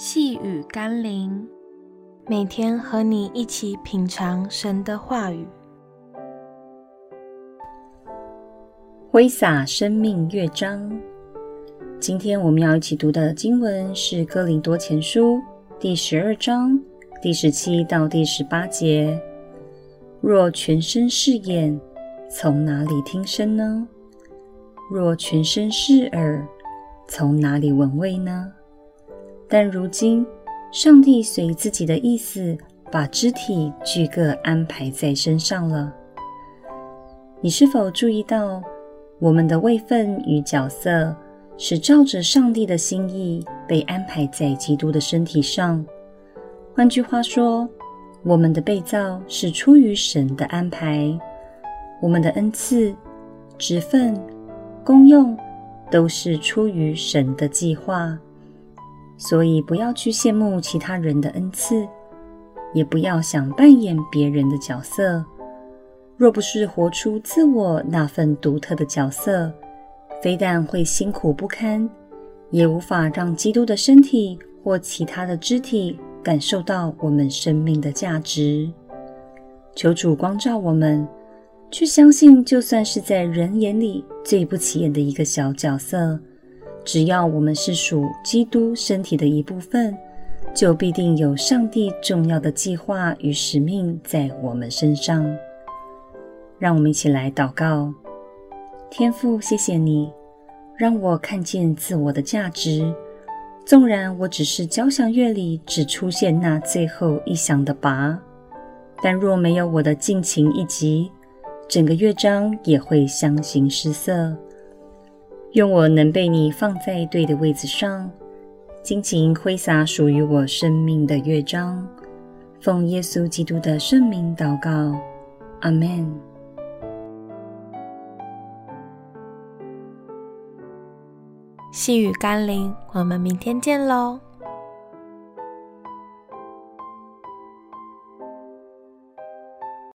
细雨甘霖，每天和你一起品尝神的话语，挥洒生命乐章。今天我们要一起读的经文是《哥林多前书》第十二章第十七到第十八节。若全身是眼，从哪里听声呢？若全身是耳，从哪里闻味呢？但如今，上帝随自己的意思，把肢体俱各安排在身上了。你是否注意到，我们的位分与角色是照着上帝的心意被安排在基督的身体上？换句话说，我们的被造是出于神的安排，我们的恩赐、职分、功用都是出于神的计划。所以，不要去羡慕其他人的恩赐，也不要想扮演别人的角色。若不是活出自我那份独特的角色，非但会辛苦不堪，也无法让基督的身体或其他的肢体感受到我们生命的价值。求主光照我们，去相信，就算是在人眼里最不起眼的一个小角色。只要我们是属基督身体的一部分，就必定有上帝重要的计划与使命在我们身上。让我们一起来祷告：天父，谢谢你让我看见自我的价值。纵然我只是交响乐里只出现那最后一响的拔，但若没有我的尽情一击，整个乐章也会相形失色。用我能被你放在对的位置上，尽情挥洒属于我生命的乐章。奉耶稣基督的圣名祷告，阿们。细雨甘霖，我们明天见喽。